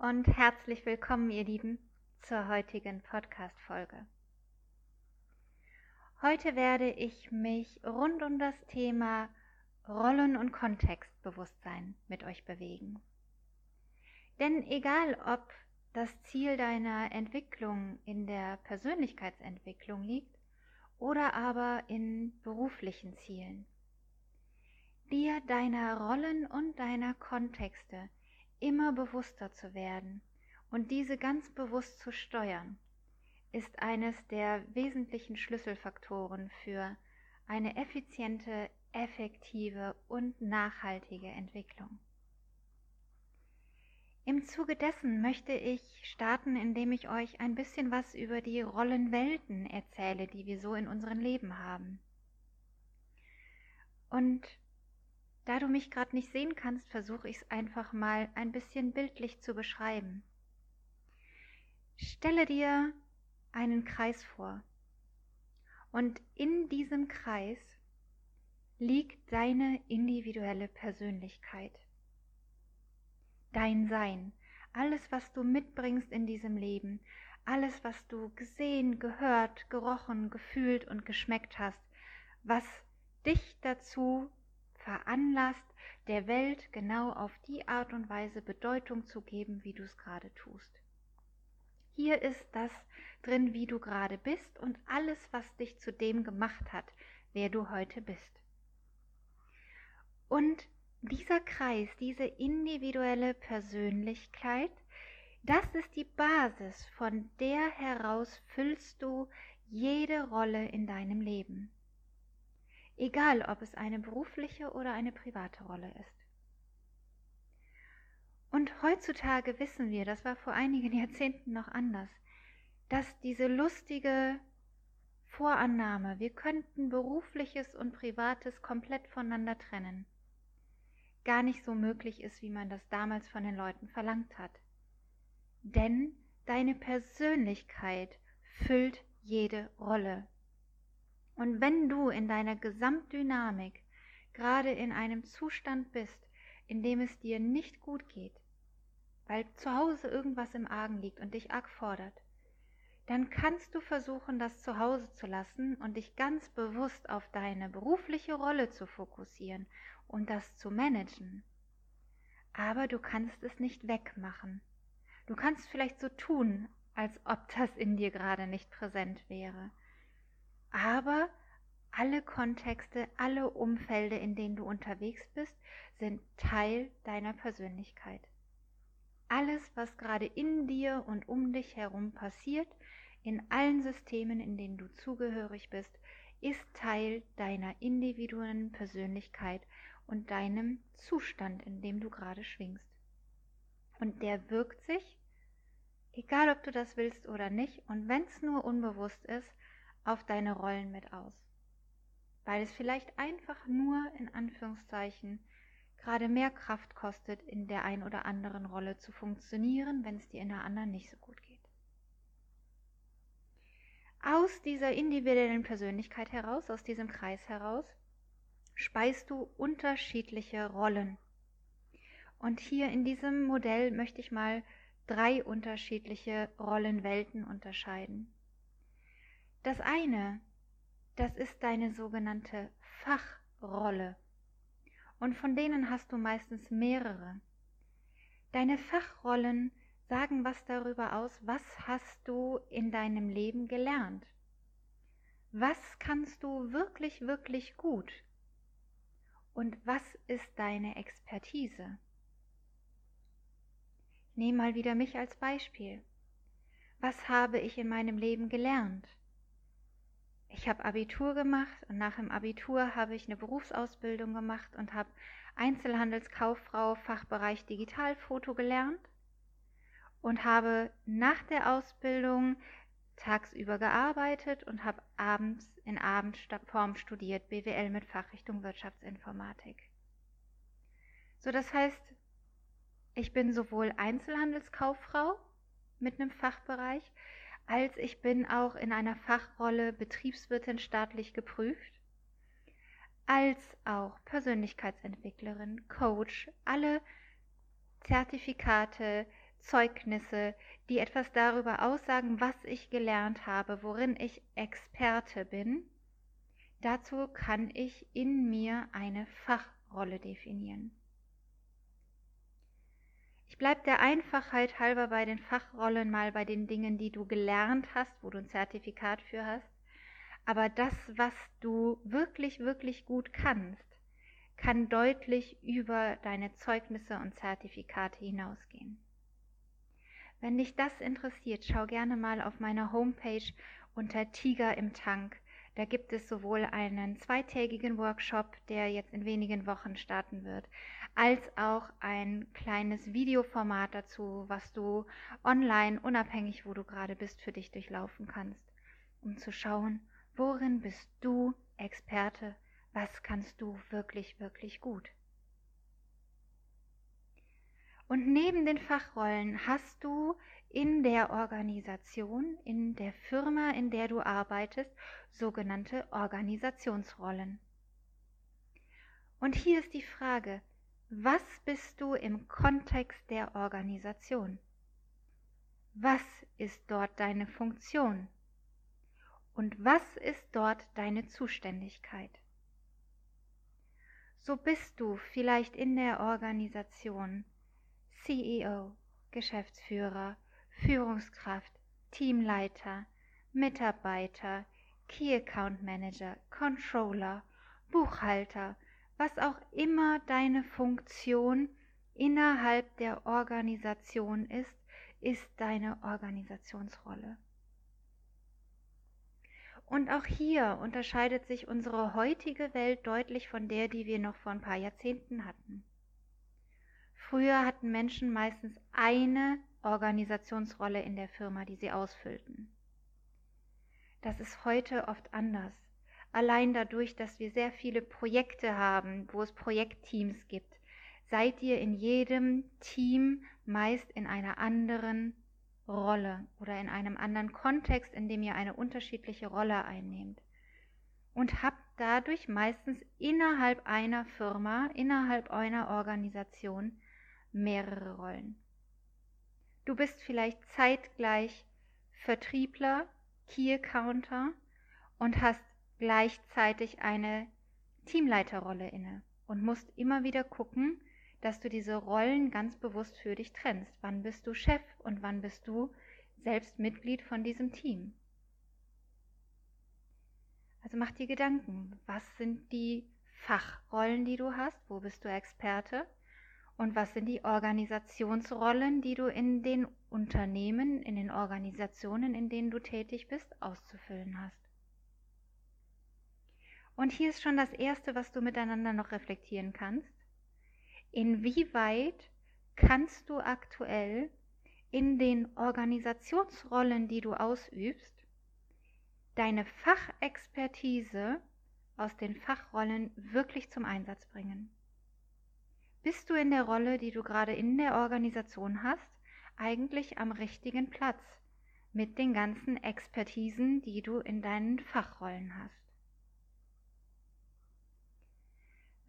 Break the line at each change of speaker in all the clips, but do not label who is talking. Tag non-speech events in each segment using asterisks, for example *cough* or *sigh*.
und herzlich willkommen, ihr Lieben, zur heutigen Podcast-Folge. Heute werde ich mich rund um das Thema Rollen- und Kontextbewusstsein mit euch bewegen. Denn egal, ob das Ziel deiner Entwicklung in der Persönlichkeitsentwicklung liegt oder aber in beruflichen Zielen, dir deiner Rollen und deiner Kontexte immer bewusster zu werden und diese ganz bewusst zu steuern, ist eines der wesentlichen Schlüsselfaktoren für eine effiziente, effektive und nachhaltige Entwicklung. Im Zuge dessen möchte ich starten, indem ich euch ein bisschen was über die Rollenwelten erzähle, die wir so in unserem Leben haben. Und da du mich gerade nicht sehen kannst, versuche ich es einfach mal ein bisschen bildlich zu beschreiben. Stelle dir einen Kreis vor. Und in diesem Kreis liegt deine individuelle Persönlichkeit, dein Sein, alles, was du mitbringst in diesem Leben, alles, was du gesehen, gehört, gerochen, gefühlt und geschmeckt hast, was dich dazu veranlasst, der Welt genau auf die Art und Weise Bedeutung zu geben, wie du es gerade tust. Hier ist das drin, wie du gerade bist und alles, was dich zu dem gemacht hat, wer du heute bist. Und dieser Kreis, diese individuelle Persönlichkeit, das ist die Basis, von der heraus füllst du jede Rolle in deinem Leben egal ob es eine berufliche oder eine private Rolle ist. Und heutzutage wissen wir, das war vor einigen *laughs* Jahrzehnten noch anders, dass diese lustige Vorannahme, wir könnten berufliches und privates komplett voneinander trennen, gar nicht so möglich ist, wie man das damals von den Leuten verlangt hat. Denn deine Persönlichkeit füllt jede Rolle, und wenn du in deiner Gesamtdynamik gerade in einem Zustand bist, in dem es dir nicht gut geht, weil zu Hause irgendwas im Argen liegt und dich arg fordert, dann kannst du versuchen, das zu Hause zu lassen und dich ganz bewusst auf deine berufliche Rolle zu fokussieren und das zu managen. Aber du kannst es nicht wegmachen. Du kannst vielleicht so tun, als ob das in dir gerade nicht präsent wäre. Aber alle Kontexte, alle Umfelder, in denen du unterwegs bist, sind Teil deiner Persönlichkeit. Alles, was gerade in dir und um dich herum passiert, in allen Systemen, in denen du zugehörig bist, ist Teil deiner individuellen Persönlichkeit und deinem Zustand, in dem du gerade schwingst. Und der wirkt sich, egal ob du das willst oder nicht, und wenn es nur unbewusst ist, auf deine Rollen mit aus. Weil es vielleicht einfach nur in Anführungszeichen gerade mehr Kraft kostet, in der ein oder anderen Rolle zu funktionieren, wenn es dir in der anderen nicht so gut geht. Aus dieser individuellen Persönlichkeit heraus, aus diesem Kreis heraus, speist du unterschiedliche Rollen. Und hier in diesem Modell möchte ich mal drei unterschiedliche Rollenwelten unterscheiden. Das eine, das ist deine sogenannte Fachrolle. Und von denen hast du meistens mehrere. Deine Fachrollen sagen was darüber aus, was hast du in deinem Leben gelernt. Was kannst du wirklich, wirklich gut? Und was ist deine Expertise? Ich nehme mal wieder mich als Beispiel. Was habe ich in meinem Leben gelernt? Ich habe Abitur gemacht und nach dem Abitur habe ich eine Berufsausbildung gemacht und habe Einzelhandelskauffrau Fachbereich Digitalfoto gelernt und habe nach der Ausbildung tagsüber gearbeitet und habe abends in Abendform studiert, BWL mit Fachrichtung Wirtschaftsinformatik. So, das heißt, ich bin sowohl Einzelhandelskauffrau mit einem Fachbereich, als ich bin auch in einer Fachrolle Betriebswirtin staatlich geprüft, als auch Persönlichkeitsentwicklerin, Coach, alle Zertifikate, Zeugnisse, die etwas darüber aussagen, was ich gelernt habe, worin ich Experte bin. Dazu kann ich in mir eine Fachrolle definieren. Ich bleibe der Einfachheit halber bei den Fachrollen mal bei den Dingen, die du gelernt hast, wo du ein Zertifikat für hast. Aber das, was du wirklich, wirklich gut kannst, kann deutlich über deine Zeugnisse und Zertifikate hinausgehen. Wenn dich das interessiert, schau gerne mal auf meiner Homepage unter Tiger im Tank. Da gibt es sowohl einen zweitägigen Workshop, der jetzt in wenigen Wochen starten wird, als auch ein kleines Videoformat dazu, was du online, unabhängig wo du gerade bist, für dich durchlaufen kannst, um zu schauen, worin bist du Experte, was kannst du wirklich, wirklich gut. Und neben den Fachrollen hast du in der Organisation, in der Firma, in der du arbeitest, sogenannte Organisationsrollen. Und hier ist die Frage, was bist du im Kontext der Organisation? Was ist dort deine Funktion? Und was ist dort deine Zuständigkeit? So bist du vielleicht in der Organisation CEO, Geschäftsführer, Führungskraft, Teamleiter, Mitarbeiter, Key Account Manager, Controller, Buchhalter, was auch immer deine Funktion innerhalb der Organisation ist, ist deine Organisationsrolle. Und auch hier unterscheidet sich unsere heutige Welt deutlich von der, die wir noch vor ein paar Jahrzehnten hatten. Früher hatten Menschen meistens eine Organisationsrolle in der Firma, die sie ausfüllten. Das ist heute oft anders. Allein dadurch, dass wir sehr viele Projekte haben, wo es Projektteams gibt, seid ihr in jedem Team meist in einer anderen Rolle oder in einem anderen Kontext, in dem ihr eine unterschiedliche Rolle einnehmt. Und habt dadurch meistens innerhalb einer Firma, innerhalb einer Organisation mehrere Rollen. Du bist vielleicht zeitgleich Vertriebler, Key Accounter und hast gleichzeitig eine Teamleiterrolle inne und musst immer wieder gucken, dass du diese Rollen ganz bewusst für dich trennst. Wann bist du Chef und wann bist du selbst Mitglied von diesem Team? Also mach dir Gedanken, was sind die Fachrollen, die du hast, wo bist du Experte und was sind die Organisationsrollen, die du in den Unternehmen, in den Organisationen, in denen du tätig bist, auszufüllen hast. Und hier ist schon das Erste, was du miteinander noch reflektieren kannst. Inwieweit kannst du aktuell in den Organisationsrollen, die du ausübst, deine Fachexpertise aus den Fachrollen wirklich zum Einsatz bringen? Bist du in der Rolle, die du gerade in der Organisation hast, eigentlich am richtigen Platz mit den ganzen Expertisen, die du in deinen Fachrollen hast?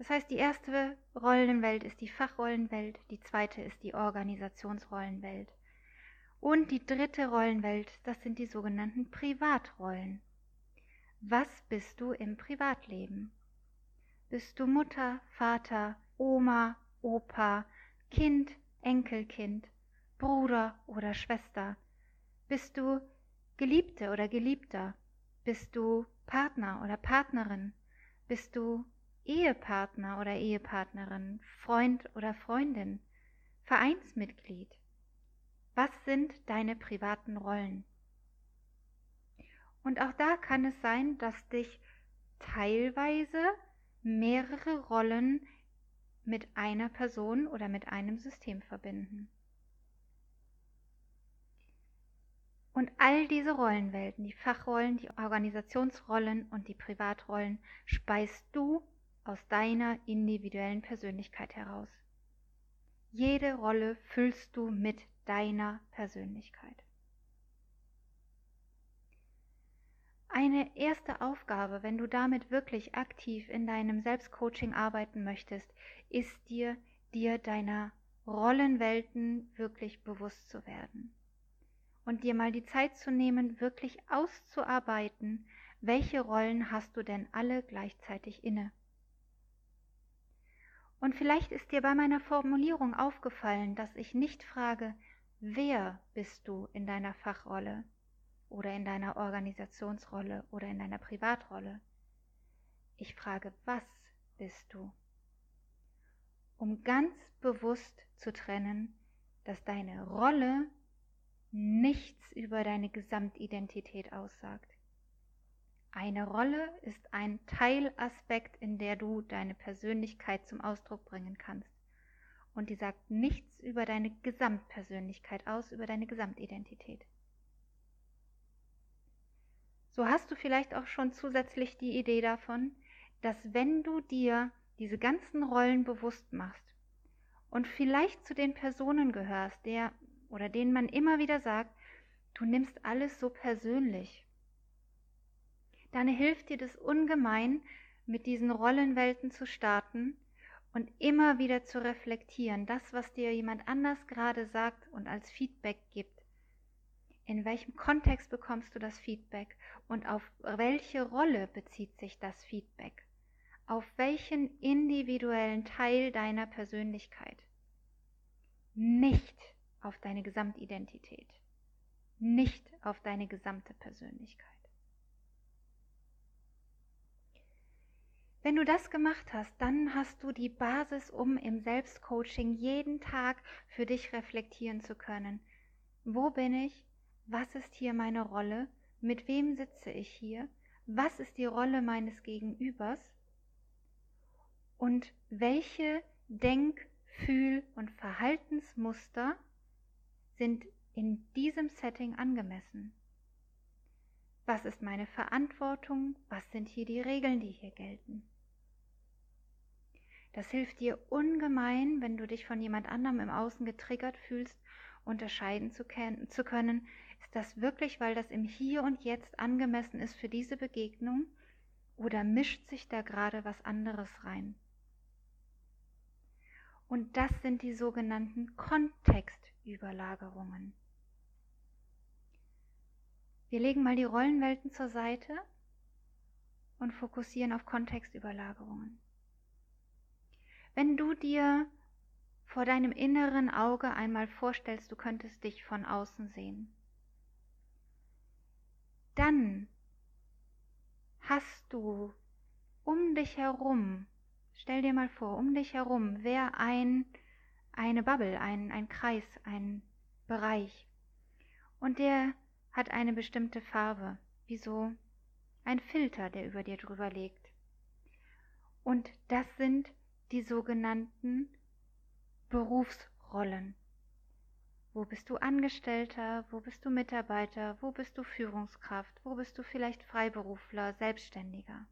Das heißt, die erste Rollenwelt ist die Fachrollenwelt, die zweite ist die Organisationsrollenwelt. Und die dritte Rollenwelt, das sind die sogenannten Privatrollen. Was bist du im Privatleben? Bist du Mutter, Vater, Oma, Opa, Kind, Enkelkind, Bruder oder Schwester? Bist du Geliebte oder Geliebter? Bist du Partner oder Partnerin? Bist du Ehepartner oder Ehepartnerin, Freund oder Freundin, Vereinsmitglied? Was sind deine privaten Rollen? Und auch da kann es sein, dass dich teilweise mehrere Rollen mit einer Person oder mit einem System verbinden. Und all diese Rollenwelten, die Fachrollen, die Organisationsrollen und die Privatrollen, speist du aus deiner individuellen Persönlichkeit heraus. Jede Rolle füllst du mit deiner Persönlichkeit. Eine erste Aufgabe, wenn du damit wirklich aktiv in deinem Selbstcoaching arbeiten möchtest, ist dir, dir deiner Rollenwelten wirklich bewusst zu werden und dir mal die Zeit zu nehmen, wirklich auszuarbeiten, welche Rollen hast du denn alle gleichzeitig inne. Und vielleicht ist dir bei meiner Formulierung aufgefallen, dass ich nicht frage, wer bist du in deiner Fachrolle oder in deiner Organisationsrolle oder in deiner Privatrolle. Ich frage, was bist du? Um ganz bewusst zu trennen, dass deine Rolle nichts über deine Gesamtidentität aussagt. Eine Rolle ist ein Teilaspekt, in der du deine Persönlichkeit zum Ausdruck bringen kannst. Und die sagt nichts über deine Gesamtpersönlichkeit aus, über deine Gesamtidentität. So hast du vielleicht auch schon zusätzlich die Idee davon, dass wenn du dir diese ganzen Rollen bewusst machst und vielleicht zu den Personen gehörst, der oder denen man immer wieder sagt, du nimmst alles so persönlich dann hilft dir das ungemein, mit diesen Rollenwelten zu starten und immer wieder zu reflektieren, das, was dir jemand anders gerade sagt und als Feedback gibt. In welchem Kontext bekommst du das Feedback und auf welche Rolle bezieht sich das Feedback? Auf welchen individuellen Teil deiner Persönlichkeit? Nicht auf deine Gesamtidentität, nicht auf deine gesamte Persönlichkeit. Wenn du das gemacht hast, dann hast du die Basis, um im Selbstcoaching jeden Tag für dich reflektieren zu können. Wo bin ich? Was ist hier meine Rolle? Mit wem sitze ich hier? Was ist die Rolle meines Gegenübers? Und welche Denk-, Fühl- und Verhaltensmuster sind in diesem Setting angemessen? Was ist meine Verantwortung? Was sind hier die Regeln, die hier gelten? Das hilft dir ungemein, wenn du dich von jemand anderem im Außen getriggert fühlst, unterscheiden zu, zu können, ist das wirklich, weil das im Hier und Jetzt angemessen ist für diese Begegnung oder mischt sich da gerade was anderes rein? Und das sind die sogenannten Kontextüberlagerungen. Wir legen mal die Rollenwelten zur Seite und fokussieren auf Kontextüberlagerungen. Wenn du dir vor deinem inneren Auge einmal vorstellst, du könntest dich von außen sehen, dann hast du um dich herum, stell dir mal vor, um dich herum wäre ein, eine Bubble, ein, ein Kreis, ein Bereich. Und der hat eine bestimmte Farbe, wie so ein Filter, der über dir drüber liegt. Und das sind die sogenannten Berufsrollen. Wo bist du Angestellter? Wo bist du Mitarbeiter? Wo bist du Führungskraft? Wo bist du vielleicht Freiberufler, Selbstständiger?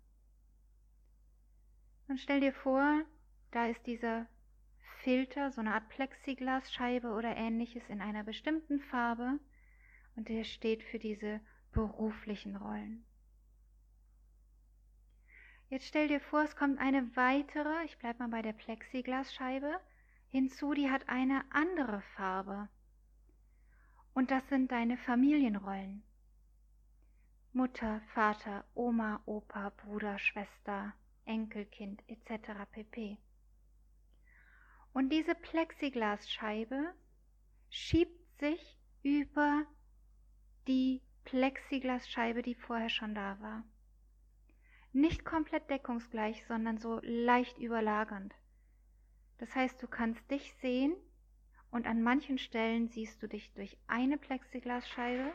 Und stell dir vor, da ist dieser Filter, so eine Art Plexiglasscheibe oder ähnliches in einer bestimmten Farbe und der steht für diese beruflichen Rollen. Jetzt stell dir vor, es kommt eine weitere, ich bleibe mal bei der Plexiglasscheibe, hinzu, die hat eine andere Farbe. Und das sind deine Familienrollen. Mutter, Vater, Oma, Opa, Bruder, Schwester, Enkelkind etc. pp. Und diese Plexiglasscheibe schiebt sich über die Plexiglasscheibe, die vorher schon da war. Nicht komplett deckungsgleich, sondern so leicht überlagernd. Das heißt, du kannst dich sehen und an manchen Stellen siehst du dich durch eine Plexiglasscheibe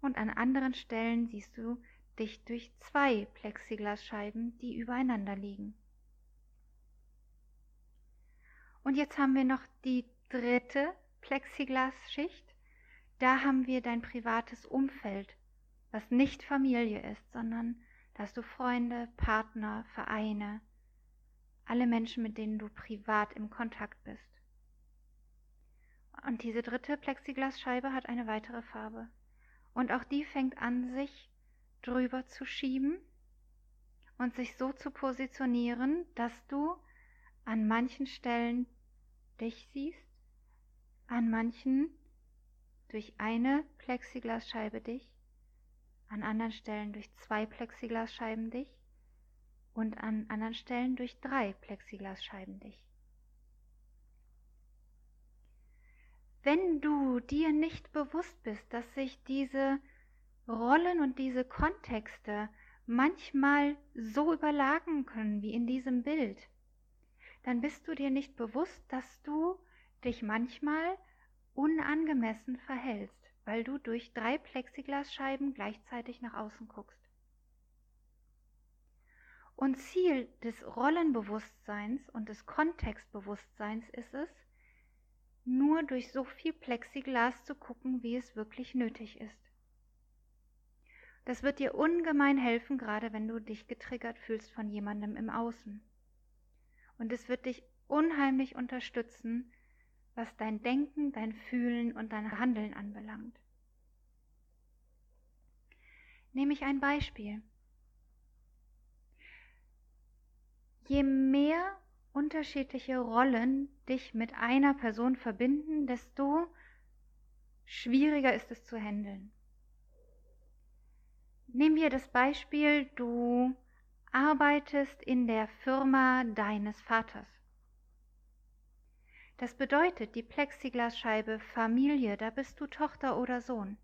und an anderen Stellen siehst du dich durch zwei Plexiglasscheiben, die übereinander liegen. Und jetzt haben wir noch die dritte Plexiglasschicht. Da haben wir dein privates Umfeld, was nicht Familie ist, sondern hast du Freunde, Partner, Vereine, alle Menschen, mit denen du privat im Kontakt bist. Und diese dritte Plexiglasscheibe hat eine weitere Farbe. Und auch die fängt an, sich drüber zu schieben und sich so zu positionieren, dass du an manchen Stellen dich siehst, an manchen durch eine Plexiglasscheibe dich, an anderen Stellen durch zwei Plexiglasscheiben dich und an anderen Stellen durch drei Plexiglasscheiben dich. Wenn du dir nicht bewusst bist, dass sich diese Rollen und diese Kontexte manchmal so überlagen können wie in diesem Bild, dann bist du dir nicht bewusst, dass du dich manchmal unangemessen verhältst, weil du durch drei Plexiglasscheiben gleichzeitig nach außen guckst. Und Ziel des Rollenbewusstseins und des Kontextbewusstseins ist es, nur durch so viel Plexiglas zu gucken, wie es wirklich nötig ist. Das wird dir ungemein helfen, gerade wenn du dich getriggert fühlst von jemandem im Außen. Und es wird dich unheimlich unterstützen, was dein Denken, dein Fühlen und dein Handeln anbelangt. Nehme ich ein Beispiel. Je mehr unterschiedliche Rollen dich mit einer Person verbinden, desto schwieriger ist es zu handeln. Nehmen wir das Beispiel, du arbeitest in der Firma deines Vaters. Das bedeutet, die Plexiglasscheibe Familie, da bist du Tochter oder Sohn.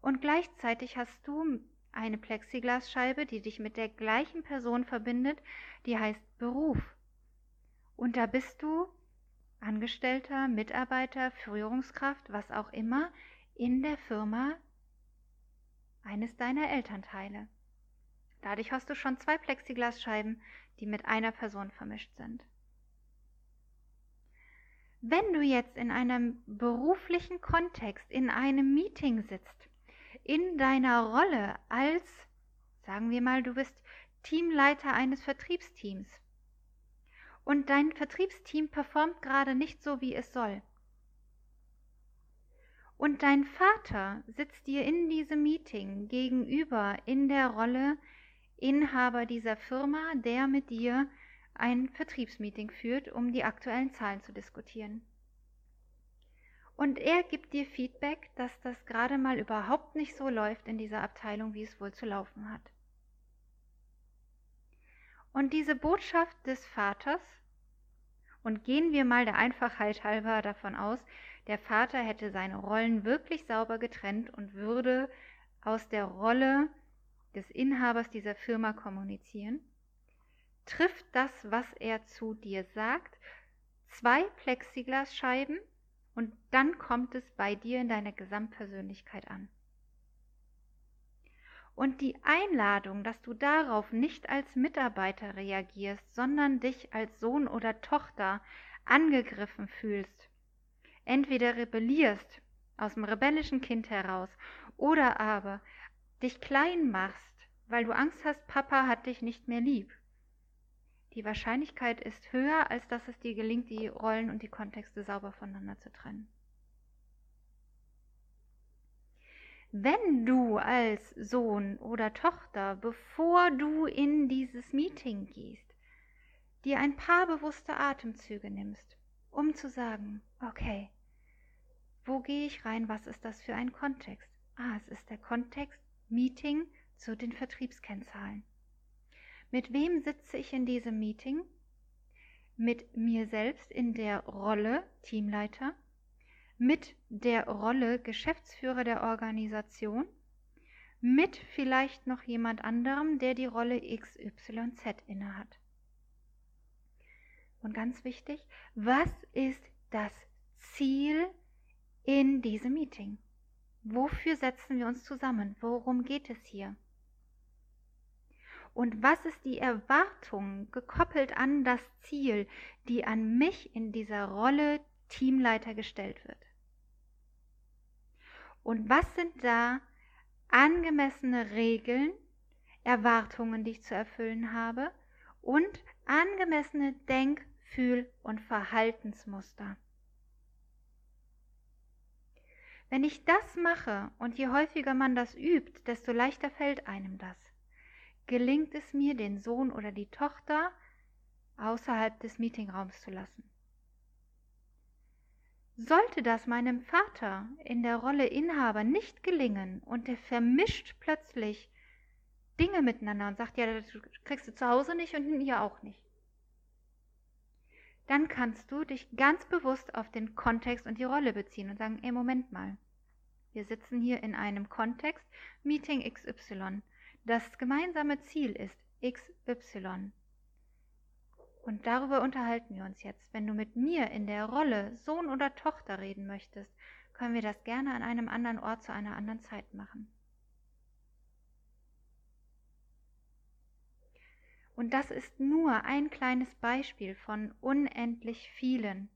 Und gleichzeitig hast du eine Plexiglasscheibe, die dich mit der gleichen Person verbindet, die heißt Beruf. Und da bist du Angestellter, Mitarbeiter, Führungskraft, was auch immer, in der Firma eines deiner Elternteile. Dadurch hast du schon zwei Plexiglasscheiben, die mit einer Person vermischt sind. Wenn du jetzt in einem beruflichen Kontext in einem Meeting sitzt, in deiner Rolle als, sagen wir mal, du bist Teamleiter eines Vertriebsteams und dein Vertriebsteam performt gerade nicht so, wie es soll. Und dein Vater sitzt dir in diesem Meeting gegenüber in der Rolle Inhaber dieser Firma, der mit dir ein Vertriebsmeeting führt, um die aktuellen Zahlen zu diskutieren. Und er gibt dir Feedback, dass das gerade mal überhaupt nicht so läuft in dieser Abteilung, wie es wohl zu laufen hat. Und diese Botschaft des Vaters, und gehen wir mal der Einfachheit halber davon aus, der Vater hätte seine Rollen wirklich sauber getrennt und würde aus der Rolle des Inhabers dieser Firma kommunizieren, trifft das, was er zu dir sagt, zwei Plexiglasscheiben und dann kommt es bei dir in deiner Gesamtpersönlichkeit an. Und die Einladung, dass du darauf nicht als Mitarbeiter reagierst, sondern dich als Sohn oder Tochter angegriffen fühlst, entweder rebellierst aus dem rebellischen Kind heraus oder aber dich klein machst, weil du Angst hast, Papa hat dich nicht mehr lieb. Die Wahrscheinlichkeit ist höher, als dass es dir gelingt, die Rollen und die Kontexte sauber voneinander zu trennen. Wenn du als Sohn oder Tochter, bevor du in dieses Meeting gehst, dir ein paar bewusste Atemzüge nimmst, um zu sagen, okay, wo gehe ich rein, was ist das für ein Kontext? Ah, es ist der Kontext Meeting zu den Vertriebskennzahlen. Mit wem sitze ich in diesem Meeting? Mit mir selbst in der Rolle Teamleiter, mit der Rolle Geschäftsführer der Organisation, mit vielleicht noch jemand anderem, der die Rolle XYZ innehat. Und ganz wichtig, was ist das Ziel in diesem Meeting? Wofür setzen wir uns zusammen? Worum geht es hier? Und was ist die Erwartung gekoppelt an das Ziel, die an mich in dieser Rolle Teamleiter gestellt wird? Und was sind da angemessene Regeln, Erwartungen, die ich zu erfüllen habe und angemessene Denk-, Fühl- und Verhaltensmuster? Wenn ich das mache und je häufiger man das übt, desto leichter fällt einem das. Gelingt es mir, den Sohn oder die Tochter außerhalb des Meetingraums zu lassen. Sollte das meinem Vater in der Rolle Inhaber nicht gelingen und der vermischt plötzlich Dinge miteinander und sagt, ja, das kriegst du zu Hause nicht und hier auch nicht, dann kannst du dich ganz bewusst auf den Kontext und die Rolle beziehen und sagen, ey, Moment mal, wir sitzen hier in einem Kontext, Meeting XY. Das gemeinsame Ziel ist XY. Und darüber unterhalten wir uns jetzt. Wenn du mit mir in der Rolle Sohn oder Tochter reden möchtest, können wir das gerne an einem anderen Ort zu einer anderen Zeit machen. Und das ist nur ein kleines Beispiel von unendlich vielen,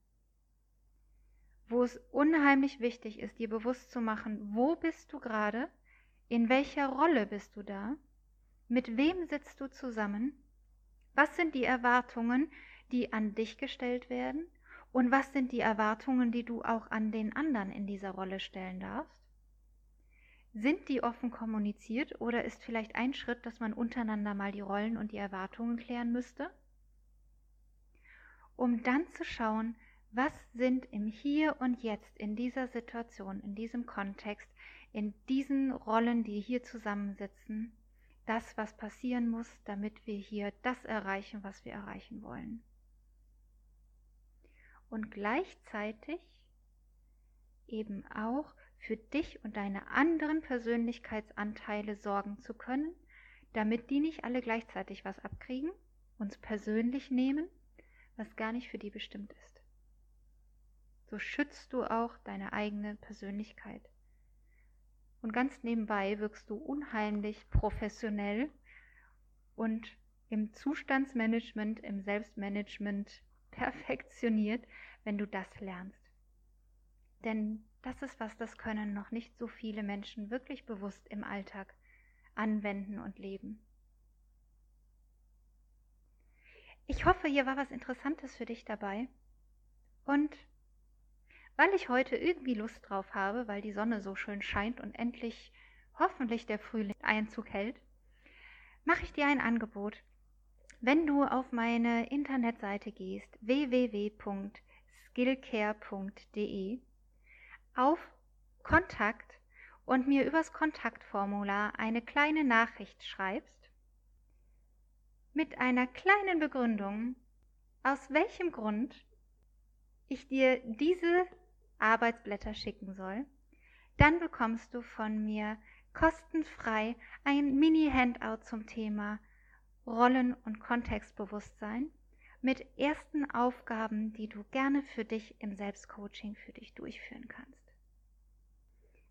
wo es unheimlich wichtig ist, dir bewusst zu machen, wo bist du gerade, in welcher Rolle bist du da, mit wem sitzt du zusammen, was sind die Erwartungen, die an dich gestellt werden und was sind die Erwartungen, die du auch an den anderen in dieser Rolle stellen darfst. Sind die offen kommuniziert oder ist vielleicht ein Schritt, dass man untereinander mal die Rollen und die Erwartungen klären müsste? Um dann zu schauen, was sind im Hier und Jetzt in dieser Situation, in diesem Kontext, in diesen Rollen, die hier zusammensitzen, das, was passieren muss, damit wir hier das erreichen, was wir erreichen wollen. Und gleichzeitig eben auch für dich und deine anderen Persönlichkeitsanteile sorgen zu können, damit die nicht alle gleichzeitig was abkriegen, uns persönlich nehmen, was gar nicht für die bestimmt ist. So schützt du auch deine eigene Persönlichkeit. Und ganz nebenbei wirkst du unheimlich professionell und im Zustandsmanagement, im Selbstmanagement *laughs* perfektioniert, wenn du das lernst. Denn das ist was, das können noch nicht so viele Menschen wirklich bewusst im Alltag anwenden und leben. Ich hoffe, hier war was Interessantes für dich dabei. Und weil ich heute irgendwie Lust drauf habe, weil die Sonne so schön scheint und endlich hoffentlich der Frühling Einzug hält, mache ich dir ein Angebot. Wenn du auf meine Internetseite gehst, www.skillcare.de, auf Kontakt und mir übers Kontaktformular eine kleine Nachricht schreibst mit einer kleinen Begründung, aus welchem Grund ich dir diese Arbeitsblätter schicken soll, dann bekommst du von mir kostenfrei ein Mini-Handout zum Thema Rollen- und Kontextbewusstsein mit ersten Aufgaben, die du gerne für dich im Selbstcoaching für dich durchführen kannst.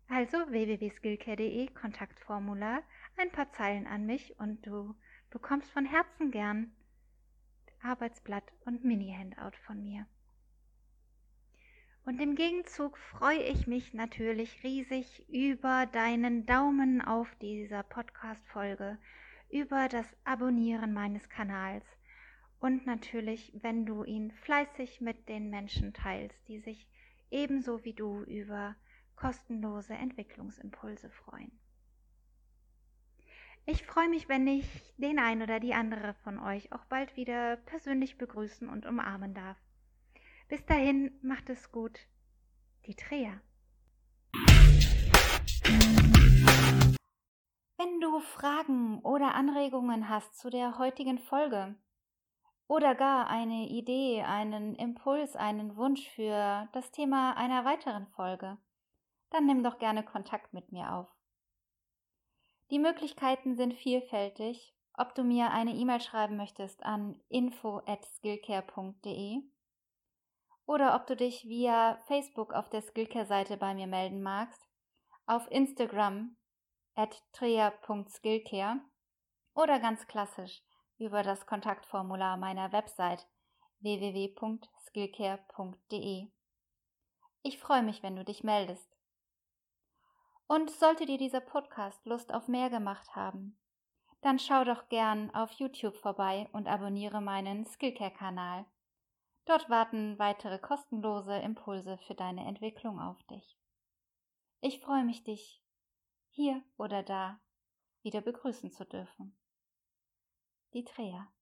Also www.skillcare.de Kontaktformular, ein paar Zeilen an mich und du bekommst von Herzen gern Arbeitsblatt und Mini-Handout von mir. Und im Gegenzug freue ich mich natürlich riesig über deinen Daumen auf dieser Podcast-Folge, über das Abonnieren meines Kanals und natürlich, wenn du ihn fleißig mit den Menschen teilst, die sich ebenso wie du über kostenlose Entwicklungsimpulse freuen. Ich freue mich, wenn ich den ein oder die andere von euch auch bald wieder persönlich begrüßen und umarmen darf. Bis dahin, macht es gut. Die Trea. Wenn du Fragen oder Anregungen hast zu der heutigen Folge oder gar eine Idee, einen Impuls, einen Wunsch für das Thema einer weiteren Folge, dann nimm doch gerne Kontakt mit mir auf. Die Möglichkeiten sind vielfältig, ob du mir eine E-Mail schreiben möchtest an info at skillcare.de oder ob du dich via Facebook auf der Skillcare-Seite bei mir melden magst, auf Instagram at trea.skillcare oder ganz klassisch über das Kontaktformular meiner Website www.skillcare.de. Ich freue mich, wenn du dich meldest. Und sollte dir dieser Podcast Lust auf mehr gemacht haben, dann schau doch gern auf YouTube vorbei und abonniere meinen Skillcare-Kanal. Dort warten weitere kostenlose Impulse für deine Entwicklung auf dich. Ich freue mich, dich hier oder da wieder begrüßen zu dürfen. Die Trea.